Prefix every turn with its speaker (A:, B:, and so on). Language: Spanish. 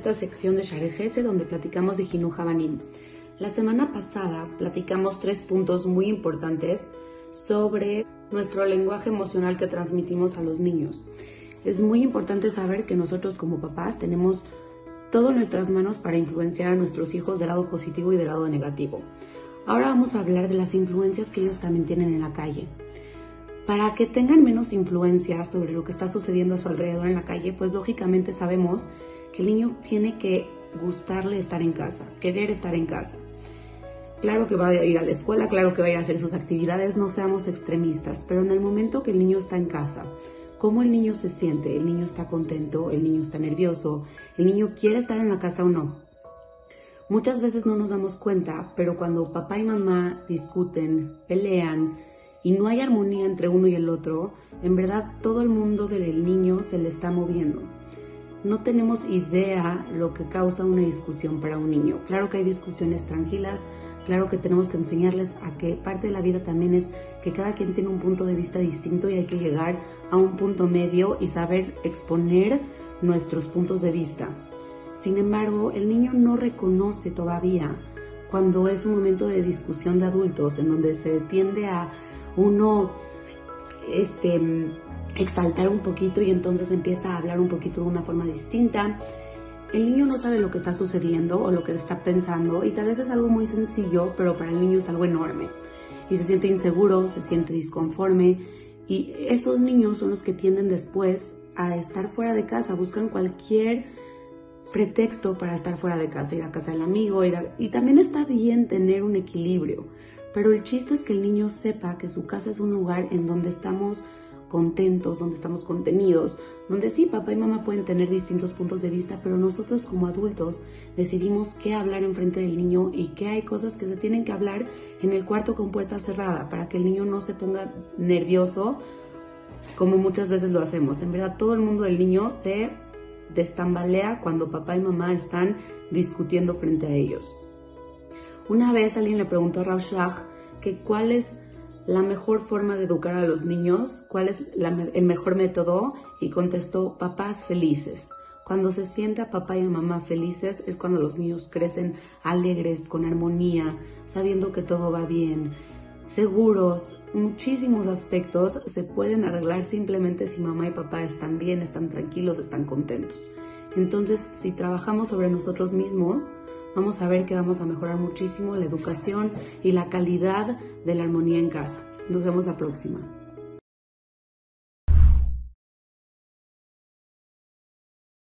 A: esta sección de Sharejese donde platicamos de Hinu La semana pasada platicamos tres puntos muy importantes sobre nuestro lenguaje emocional que transmitimos a los niños. Es muy importante saber que nosotros como papás tenemos todo nuestras manos para influenciar a nuestros hijos del lado positivo y del lado negativo. Ahora vamos a hablar de las influencias que ellos también tienen en la calle. Para que tengan menos influencia sobre lo que está sucediendo a su alrededor en la calle, pues lógicamente sabemos el niño tiene que gustarle estar en casa, querer estar en casa. Claro que va a ir a la escuela, claro que va a ir a hacer sus actividades, no seamos extremistas, pero en el momento que el niño está en casa, ¿cómo el niño se siente? ¿El niño está contento? ¿El niño está nervioso? ¿El niño quiere estar en la casa o no? Muchas veces no nos damos cuenta, pero cuando papá y mamá discuten, pelean y no hay armonía entre uno y el otro, en verdad todo el mundo del niño se le está moviendo. No tenemos idea lo que causa una discusión para un niño. Claro que hay discusiones tranquilas, claro que tenemos que enseñarles a que parte de la vida también es que cada quien tiene un punto de vista distinto y hay que llegar a un punto medio y saber exponer nuestros puntos de vista. Sin embargo, el niño no reconoce todavía cuando es un momento de discusión de adultos en donde se tiende a uno este, exaltar un poquito y entonces empieza a hablar un poquito de una forma distinta. El niño no sabe lo que está sucediendo o lo que está pensando y tal vez es algo muy sencillo, pero para el niño es algo enorme. Y se siente inseguro, se siente disconforme y estos niños son los que tienden después a estar fuera de casa, buscan cualquier pretexto para estar fuera de casa, ir a casa del amigo, y también está bien tener un equilibrio, pero el chiste es que el niño sepa que su casa es un lugar en donde estamos contentos, donde estamos contenidos, donde sí, papá y mamá pueden tener distintos puntos de vista, pero nosotros como adultos decidimos qué hablar en frente del niño y qué hay cosas que se tienen que hablar en el cuarto con puerta cerrada para que el niño no se ponga nervioso como muchas veces lo hacemos. En verdad, todo el mundo del niño se destambalea cuando papá y mamá están discutiendo frente a ellos. Una vez alguien le preguntó a Rav que cuál es la mejor forma de educar a los niños, cuál es el mejor método y contestó papás felices. Cuando se sienta papá y mamá felices es cuando los niños crecen alegres, con armonía, sabiendo que todo va bien, seguros, muchísimos aspectos se pueden arreglar simplemente si mamá y papá están bien, están tranquilos, están contentos. Entonces, si trabajamos sobre nosotros mismos, vamos a ver que vamos a mejorar muchísimo la educación y la calidad de la armonía en casa. Nos vemos la próxima.